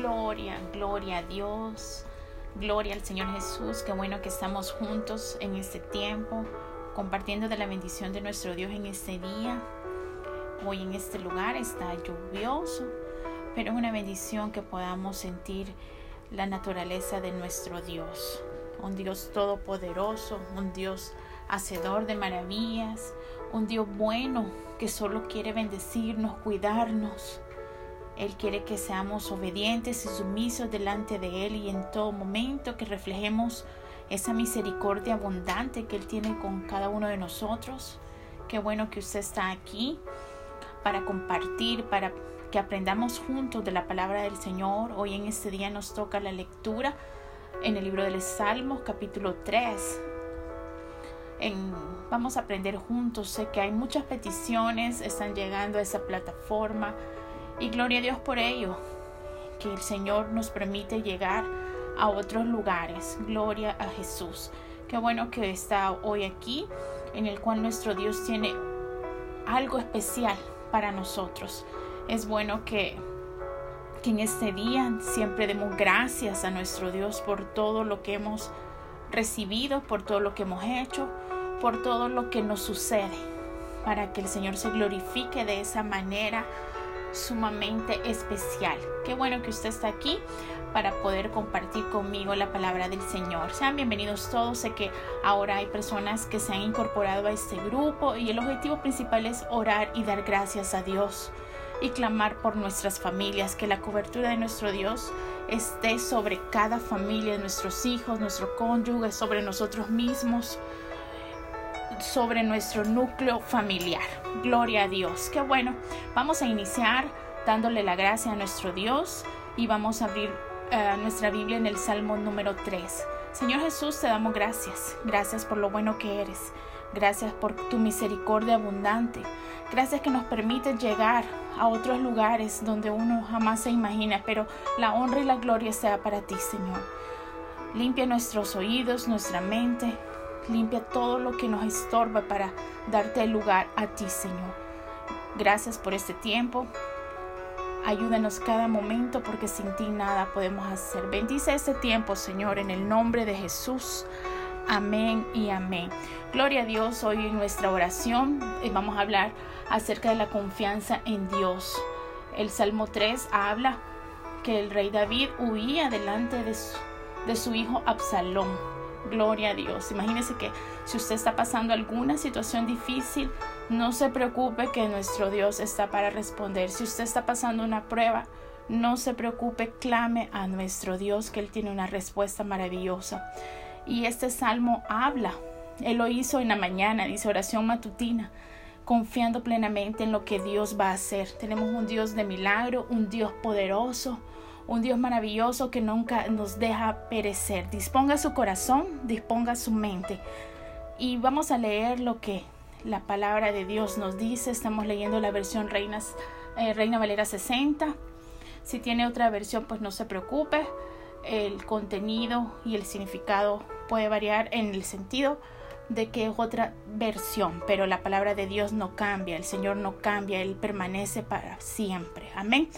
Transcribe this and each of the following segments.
Gloria, gloria a Dios. Gloria al Señor Jesús. Qué bueno que estamos juntos en este tiempo, compartiendo de la bendición de nuestro Dios en este día. Hoy en este lugar está lluvioso, pero es una bendición que podamos sentir la naturaleza de nuestro Dios. Un Dios todopoderoso, un Dios hacedor de maravillas, un Dios bueno que solo quiere bendecirnos, cuidarnos él quiere que seamos obedientes y sumisos delante de Él y en todo momento que reflejemos esa misericordia abundante que Él tiene con cada uno de nosotros. Qué bueno que usted está aquí para compartir, para que aprendamos juntos de la palabra del Señor. Hoy en este día nos toca la lectura en el libro de los Salmos, capítulo 3. vamos a aprender juntos. Sé que hay muchas peticiones, están llegando a esa plataforma y gloria a Dios por ello, que el Señor nos permite llegar a otros lugares. Gloria a Jesús. Qué bueno que está hoy aquí, en el cual nuestro Dios tiene algo especial para nosotros. Es bueno que, que en este día siempre demos gracias a nuestro Dios por todo lo que hemos recibido, por todo lo que hemos hecho, por todo lo que nos sucede, para que el Señor se glorifique de esa manera sumamente especial. Qué bueno que usted está aquí para poder compartir conmigo la palabra del Señor. Sean bienvenidos todos. Sé que ahora hay personas que se han incorporado a este grupo y el objetivo principal es orar y dar gracias a Dios y clamar por nuestras familias, que la cobertura de nuestro Dios esté sobre cada familia, nuestros hijos, nuestro cónyuge, sobre nosotros mismos sobre nuestro núcleo familiar. Gloria a Dios. Qué bueno. Vamos a iniciar dándole la gracia a nuestro Dios y vamos a abrir eh, nuestra Biblia en el Salmo número 3. Señor Jesús, te damos gracias. Gracias por lo bueno que eres. Gracias por tu misericordia abundante. Gracias que nos permites llegar a otros lugares donde uno jamás se imagina, pero la honra y la gloria sea para ti, Señor. Limpia nuestros oídos, nuestra mente, Limpia todo lo que nos estorba para darte el lugar a ti, Señor. Gracias por este tiempo. Ayúdanos cada momento porque sin ti nada podemos hacer. Bendice este tiempo, Señor, en el nombre de Jesús. Amén y amén. Gloria a Dios. Hoy en nuestra oración eh, vamos a hablar acerca de la confianza en Dios. El Salmo 3 habla que el rey David huía delante de su, de su hijo Absalón Gloria a Dios. Imagínese que si usted está pasando alguna situación difícil, no se preocupe que nuestro Dios está para responder. Si usted está pasando una prueba, no se preocupe, clame a nuestro Dios que Él tiene una respuesta maravillosa. Y este salmo habla. Él lo hizo en la mañana, dice oración matutina, confiando plenamente en lo que Dios va a hacer. Tenemos un Dios de milagro, un Dios poderoso, un Dios maravilloso que nunca nos deja perecer. Disponga su corazón, disponga su mente. Y vamos a leer lo que la palabra de Dios nos dice. Estamos leyendo la versión Reinas, eh, Reina Valera 60. Si tiene otra versión, pues no se preocupe. El contenido y el significado puede variar en el sentido de que es otra versión, pero la palabra de Dios no cambia, el Señor no cambia, Él permanece para siempre. Amén.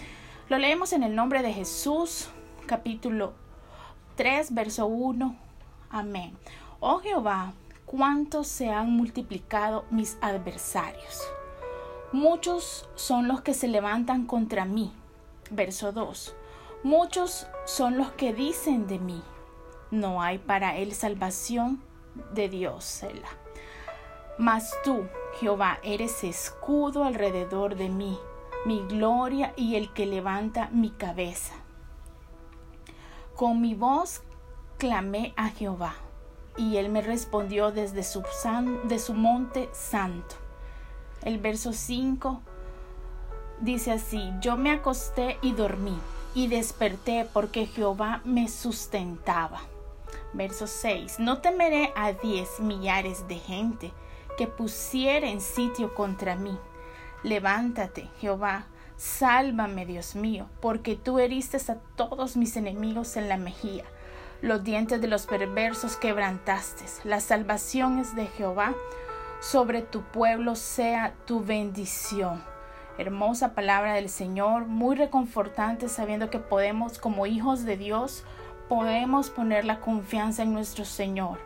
Lo leemos en el nombre de Jesús, capítulo 3, verso 1. Amén. Oh Jehová, cuántos se han multiplicado mis adversarios. Muchos son los que se levantan contra mí. Verso 2. Muchos son los que dicen de mí. No hay para él salvación de Dios. Selah. Mas tú, Jehová, eres escudo alrededor de mí mi gloria y el que levanta mi cabeza. Con mi voz clamé a Jehová, y él me respondió desde su, de su monte santo. El verso 5 dice así, yo me acosté y dormí, y desperté porque Jehová me sustentaba. Verso 6, no temeré a diez millares de gente que pusiera en sitio contra mí Levántate, Jehová, sálvame, Dios mío, porque tú heriste a todos mis enemigos en la mejilla. Los dientes de los perversos quebrantaste. La salvación es de Jehová. Sobre tu pueblo sea tu bendición. Hermosa palabra del Señor, muy reconfortante sabiendo que podemos como hijos de Dios, podemos poner la confianza en nuestro Señor.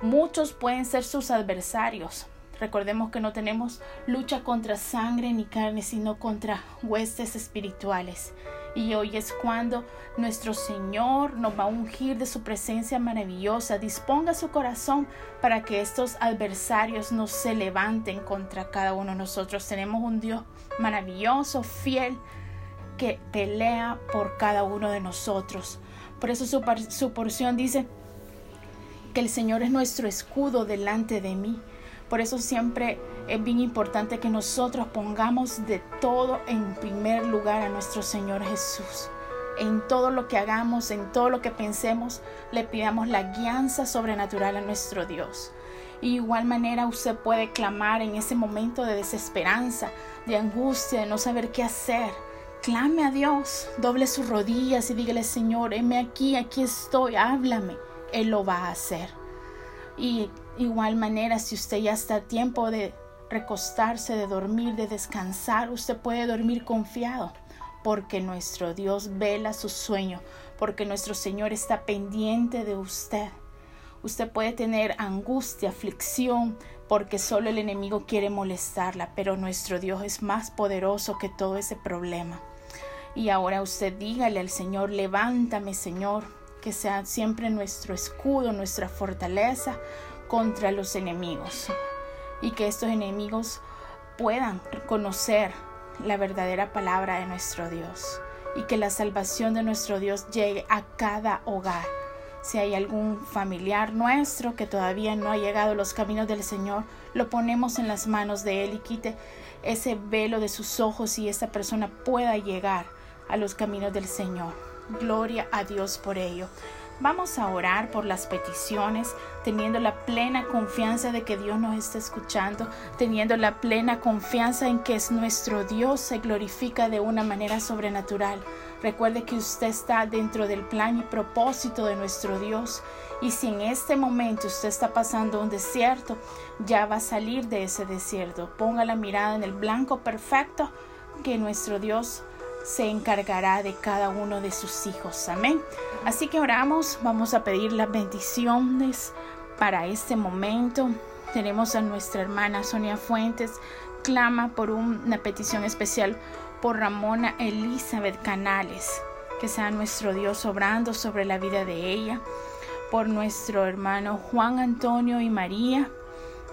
Muchos pueden ser sus adversarios. Recordemos que no tenemos lucha contra sangre ni carne, sino contra huestes espirituales. Y hoy es cuando nuestro Señor nos va a ungir de su presencia maravillosa. Disponga su corazón para que estos adversarios no se levanten contra cada uno de nosotros. Tenemos un Dios maravilloso, fiel, que pelea por cada uno de nosotros. Por eso su, su porción dice que el Señor es nuestro escudo delante de mí. Por eso siempre es bien importante que nosotros pongamos de todo en primer lugar a nuestro Señor Jesús. En todo lo que hagamos, en todo lo que pensemos, le pidamos la guianza sobrenatural a nuestro Dios. Y igual manera usted puede clamar en ese momento de desesperanza, de angustia, de no saber qué hacer. Clame a Dios, doble sus rodillas y dígale, Señor, heme aquí, aquí estoy, háblame. Él lo va a hacer. Y igual manera, si usted ya está a tiempo de recostarse, de dormir, de descansar, usted puede dormir confiado, porque nuestro Dios vela su sueño, porque nuestro Señor está pendiente de usted. Usted puede tener angustia, aflicción, porque solo el enemigo quiere molestarla, pero nuestro Dios es más poderoso que todo ese problema. Y ahora usted dígale al Señor, levántame Señor, que sea siempre nuestro escudo, nuestra fortaleza contra los enemigos y que estos enemigos puedan conocer la verdadera palabra de nuestro Dios y que la salvación de nuestro Dios llegue a cada hogar. Si hay algún familiar nuestro que todavía no ha llegado a los caminos del Señor, lo ponemos en las manos de Él y quite ese velo de sus ojos y esa persona pueda llegar a los caminos del Señor. Gloria a Dios por ello. Vamos a orar por las peticiones, teniendo la plena confianza de que Dios nos está escuchando, teniendo la plena confianza en que es nuestro Dios se glorifica de una manera sobrenatural. Recuerde que usted está dentro del plan y propósito de nuestro Dios. Y si en este momento usted está pasando un desierto, ya va a salir de ese desierto. Ponga la mirada en el blanco perfecto que nuestro Dios se encargará de cada uno de sus hijos. Amén. Así que oramos, vamos a pedir las bendiciones para este momento. Tenemos a nuestra hermana Sonia Fuentes, clama por una petición especial por Ramona Elizabeth Canales, que sea nuestro Dios obrando sobre la vida de ella, por nuestro hermano Juan Antonio y María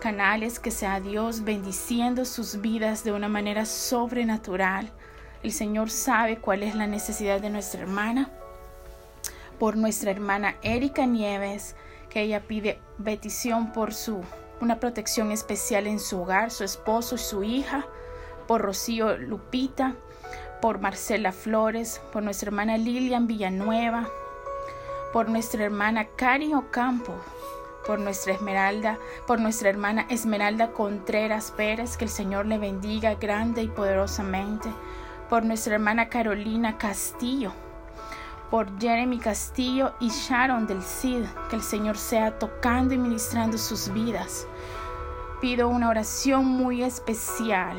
Canales, que sea Dios bendiciendo sus vidas de una manera sobrenatural el Señor sabe cuál es la necesidad de nuestra hermana. Por nuestra hermana Erika Nieves, que ella pide petición por su una protección especial en su hogar, su esposo y su hija. Por Rocío Lupita, por Marcela Flores, por nuestra hermana Lilian Villanueva, por nuestra hermana Cari Ocampo, por nuestra Esmeralda, por nuestra hermana Esmeralda Contreras Pérez, que el Señor le bendiga grande y poderosamente, por nuestra hermana Carolina Castillo, por Jeremy Castillo y Sharon del CID, que el Señor sea tocando y ministrando sus vidas. Pido una oración muy especial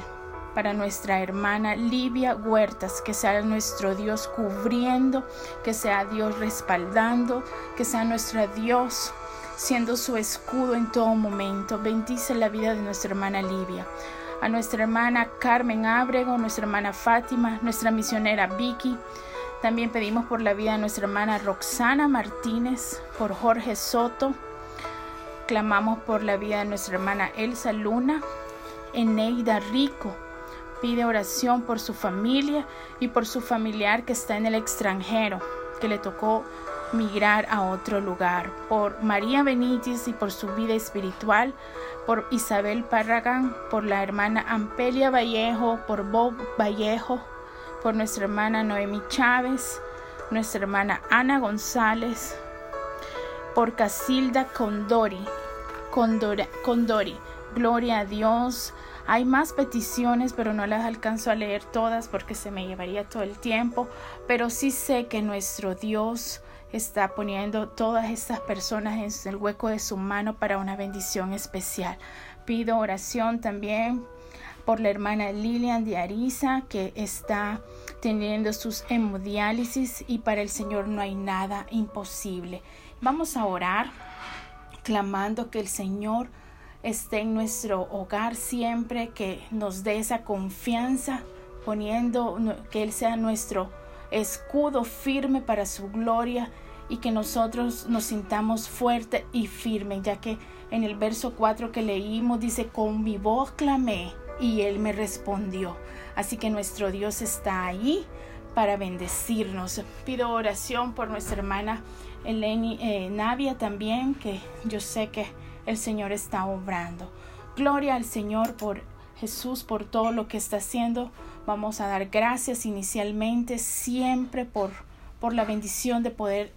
para nuestra hermana Livia Huertas, que sea nuestro Dios cubriendo, que sea Dios respaldando, que sea nuestro Dios siendo su escudo en todo momento. Bendice la vida de nuestra hermana Livia a nuestra hermana Carmen Ábrego, nuestra hermana Fátima, nuestra misionera Vicky. También pedimos por la vida de nuestra hermana Roxana Martínez, por Jorge Soto. Clamamos por la vida de nuestra hermana Elsa Luna. Eneida Rico pide oración por su familia y por su familiar que está en el extranjero, que le tocó migrar a otro lugar. Por María Benítez y por su vida espiritual por Isabel Parragán, por la hermana Ampelia Vallejo, por Bob Vallejo, por nuestra hermana Noemi Chávez, nuestra hermana Ana González, por Casilda Condori, Condori. Gloria a Dios. Hay más peticiones, pero no las alcanzo a leer todas porque se me llevaría todo el tiempo. Pero sí sé que nuestro Dios está poniendo todas estas personas en el hueco de su mano para una bendición especial. Pido oración también por la hermana Lilian de Arisa que está teniendo sus hemodiálisis y para el Señor no hay nada imposible. Vamos a orar clamando que el Señor esté en nuestro hogar siempre, que nos dé esa confianza, poniendo que Él sea nuestro escudo firme para su gloria y que nosotros nos sintamos fuerte y firme, ya que en el verso 4 que leímos dice, con mi voz clamé y Él me respondió. Así que nuestro Dios está ahí para bendecirnos. Pido oración por nuestra hermana Eleni eh, Navia también, que yo sé que el Señor está obrando. Gloria al Señor por Jesús, por todo lo que está haciendo. Vamos a dar gracias inicialmente, siempre por, por la bendición de poder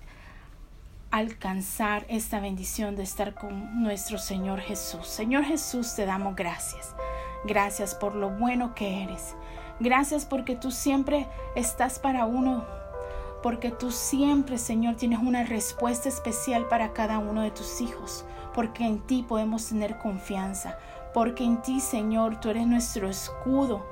alcanzar esta bendición de estar con nuestro Señor Jesús. Señor Jesús, te damos gracias. Gracias por lo bueno que eres. Gracias porque tú siempre estás para uno porque tú siempre, Señor, tienes una respuesta especial para cada uno de tus hijos, porque en ti podemos tener confianza, porque en ti, Señor, tú eres nuestro escudo.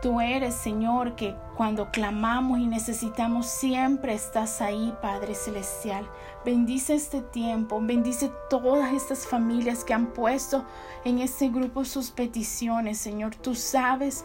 Tú eres, Señor, que cuando clamamos y necesitamos, siempre estás ahí, Padre Celestial. Bendice este tiempo, bendice todas estas familias que han puesto en este grupo sus peticiones, Señor. Tú sabes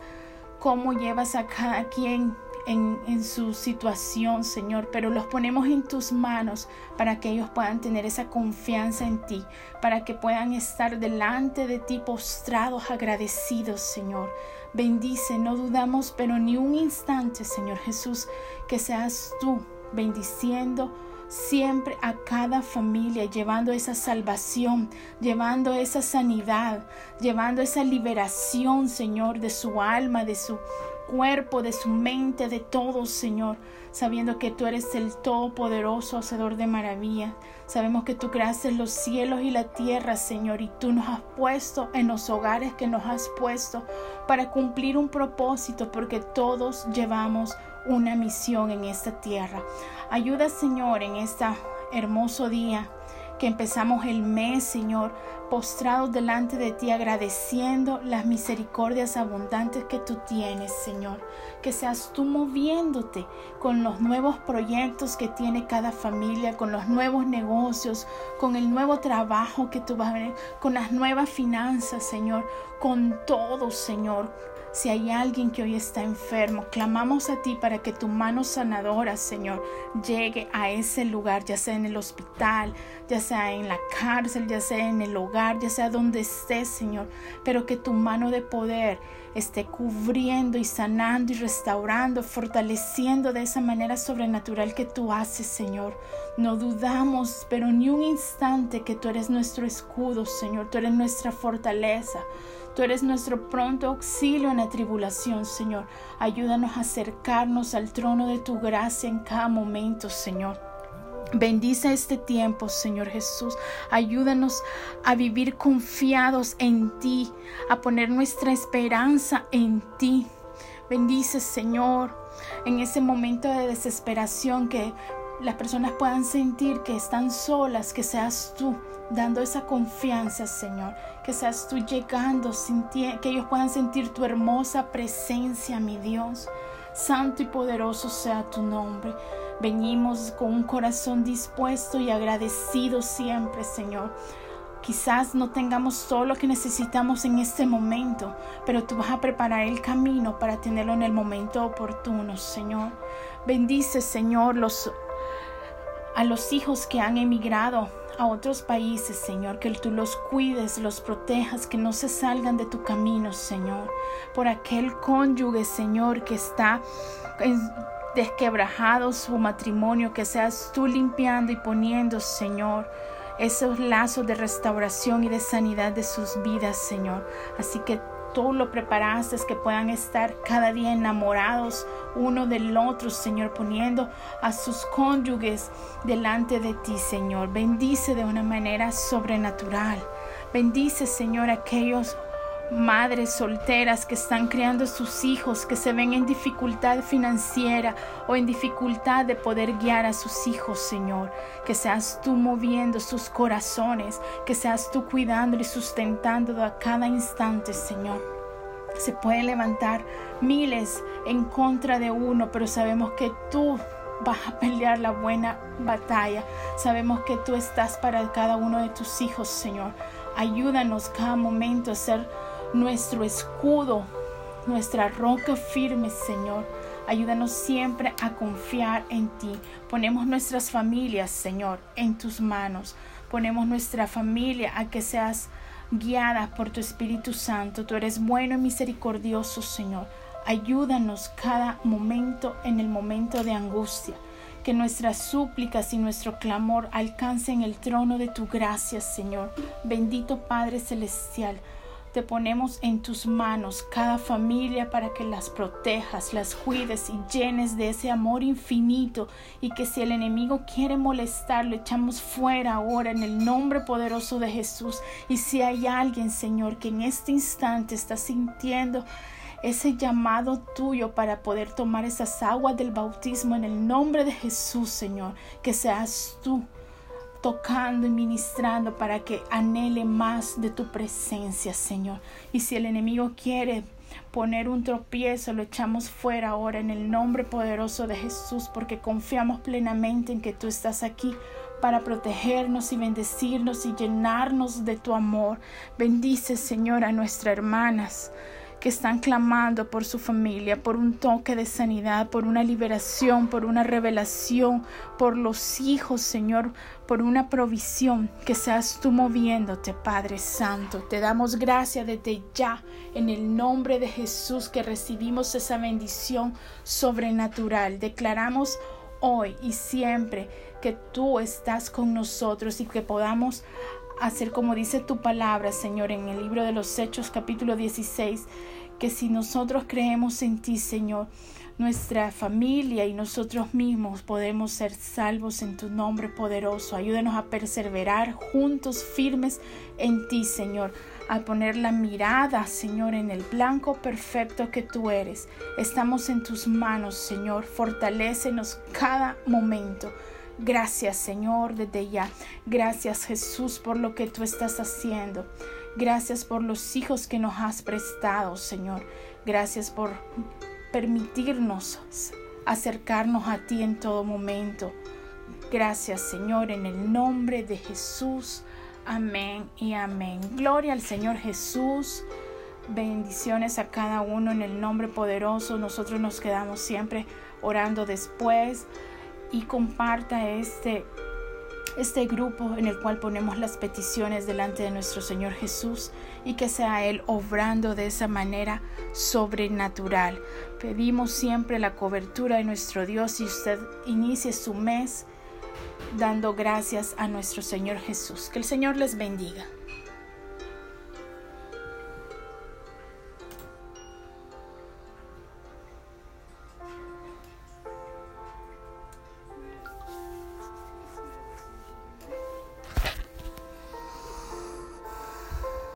cómo llevas a cada quien en, su situación, Señor, pero los ponemos en tus manos para que ellos puedan tener esa confianza en ti, para que puedan estar delante de ti postrados, agradecidos, Señor. Bendice, no dudamos, pero ni un instante, Señor Jesús, que seas tú bendiciendo siempre a cada familia, llevando esa salvación, llevando esa sanidad, llevando esa liberación, Señor, de su alma, de su cuerpo, de su mente, de todo, Señor, sabiendo que tú eres el todopoderoso, hacedor de maravillas. Sabemos que tú creaste los cielos y la tierra, Señor, y tú nos has puesto en los hogares que nos has puesto para cumplir un propósito, porque todos llevamos una misión en esta tierra. Ayuda, Señor, en este hermoso día que empezamos el mes, Señor, postrados delante de ti, agradeciendo las misericordias abundantes que tú tienes, Señor. Que seas tú moviéndote con los nuevos proyectos que tiene cada familia, con los nuevos negocios, con el nuevo trabajo que tú vas a ver, con las nuevas finanzas, Señor, con todo, Señor si hay alguien que hoy está enfermo, clamamos a ti para que tu mano sanadora, Señor, llegue a ese lugar, ya sea en el hospital, ya sea en la cárcel, ya sea en el hogar, ya sea donde estés, Señor, pero que tu mano de poder esté cubriendo y sanando y restaurando, fortaleciendo de esa manera sobrenatural que tú haces, Señor. No dudamos, pero ni un instante que tú eres nuestro escudo, Señor, tú eres nuestra fortaleza. Tú eres nuestro pronto auxilio en la tribulación, Señor. Ayúdanos a acercarnos al trono de tu gracia en cada momento, Señor. Bendice este tiempo, Señor Jesús. Ayúdanos a vivir confiados en ti, a poner nuestra esperanza en ti. Bendice, Señor, en ese momento de desesperación que las personas puedan sentir que están solas, que seas tú dando esa confianza, Señor. Que seas tú llegando, que ellos puedan sentir tu hermosa presencia, mi Dios. Santo y poderoso sea tu nombre. Venimos con un corazón dispuesto y agradecido siempre, Señor. Quizás no tengamos todo lo que necesitamos en este momento, pero tú vas a preparar el camino para tenerlo en el momento oportuno, Señor. Bendice, Señor, los, a los hijos que han emigrado a otros países, Señor, que tú los cuides, los protejas, que no se salgan de tu camino, Señor. Por aquel cónyuge, Señor, que está desquebrajado su matrimonio, que seas tú limpiando y poniendo, Señor, esos lazos de restauración y de sanidad de sus vidas, Señor. Así que tú lo preparaste, que puedan estar cada día enamorados uno del otro, Señor, poniendo a sus cónyuges delante de ti, Señor. Bendice de una manera sobrenatural. Bendice, Señor, aquellos madres solteras que están criando sus hijos, que se ven en dificultad financiera o en dificultad de poder guiar a sus hijos, Señor. Que seas tú moviendo sus corazones, que seas tú cuidando y sustentando a cada instante, Señor. Se pueden levantar miles en contra de uno, pero sabemos que tú vas a pelear la buena batalla. Sabemos que tú estás para cada uno de tus hijos, Señor. Ayúdanos cada momento a ser nuestro escudo, nuestra roca firme, Señor. Ayúdanos siempre a confiar en ti. Ponemos nuestras familias, Señor, en tus manos. Ponemos nuestra familia a que seas guiada por tu Espíritu Santo. Tú eres bueno y misericordioso, Señor. Ayúdanos cada momento en el momento de angustia. Que nuestras súplicas y nuestro clamor alcancen el trono de tu gracia, Señor. Bendito Padre Celestial. Te ponemos en tus manos cada familia para que las protejas, las cuides y llenes de ese amor infinito y que si el enemigo quiere molestar, lo echamos fuera ahora en el nombre poderoso de Jesús. Y si hay alguien, Señor, que en este instante está sintiendo ese llamado tuyo para poder tomar esas aguas del bautismo en el nombre de Jesús, Señor, que seas tú tocando y ministrando para que anhele más de tu presencia, Señor. Y si el enemigo quiere poner un tropiezo, lo echamos fuera ahora en el nombre poderoso de Jesús, porque confiamos plenamente en que tú estás aquí para protegernos y bendecirnos y llenarnos de tu amor. Bendice, Señor, a nuestras hermanas que están clamando por su familia, por un toque de sanidad, por una liberación, por una revelación, por los hijos, Señor, por una provisión, que seas tú moviéndote, Padre Santo. Te damos gracias desde ya en el nombre de Jesús que recibimos esa bendición sobrenatural. Declaramos hoy y siempre que tú estás con nosotros y que podamos hacer como dice tu palabra, Señor, en el libro de los Hechos capítulo 16, que si nosotros creemos en ti, Señor, nuestra familia y nosotros mismos podemos ser salvos en tu nombre poderoso. Ayúdanos a perseverar juntos, firmes en ti, Señor, a poner la mirada, Señor, en el blanco perfecto que tú eres. Estamos en tus manos, Señor. Fortalécenos cada momento. Gracias Señor desde ya. Gracias Jesús por lo que tú estás haciendo. Gracias por los hijos que nos has prestado, Señor. Gracias por permitirnos acercarnos a ti en todo momento. Gracias, Señor, en el nombre de Jesús. Amén y amén. Gloria al Señor Jesús. Bendiciones a cada uno en el nombre poderoso. Nosotros nos quedamos siempre orando después y comparta este este grupo en el cual ponemos las peticiones delante de nuestro Señor Jesús y que sea Él obrando de esa manera sobrenatural. Pedimos siempre la cobertura de nuestro Dios y usted inicie su mes dando gracias a nuestro Señor Jesús. Que el Señor les bendiga.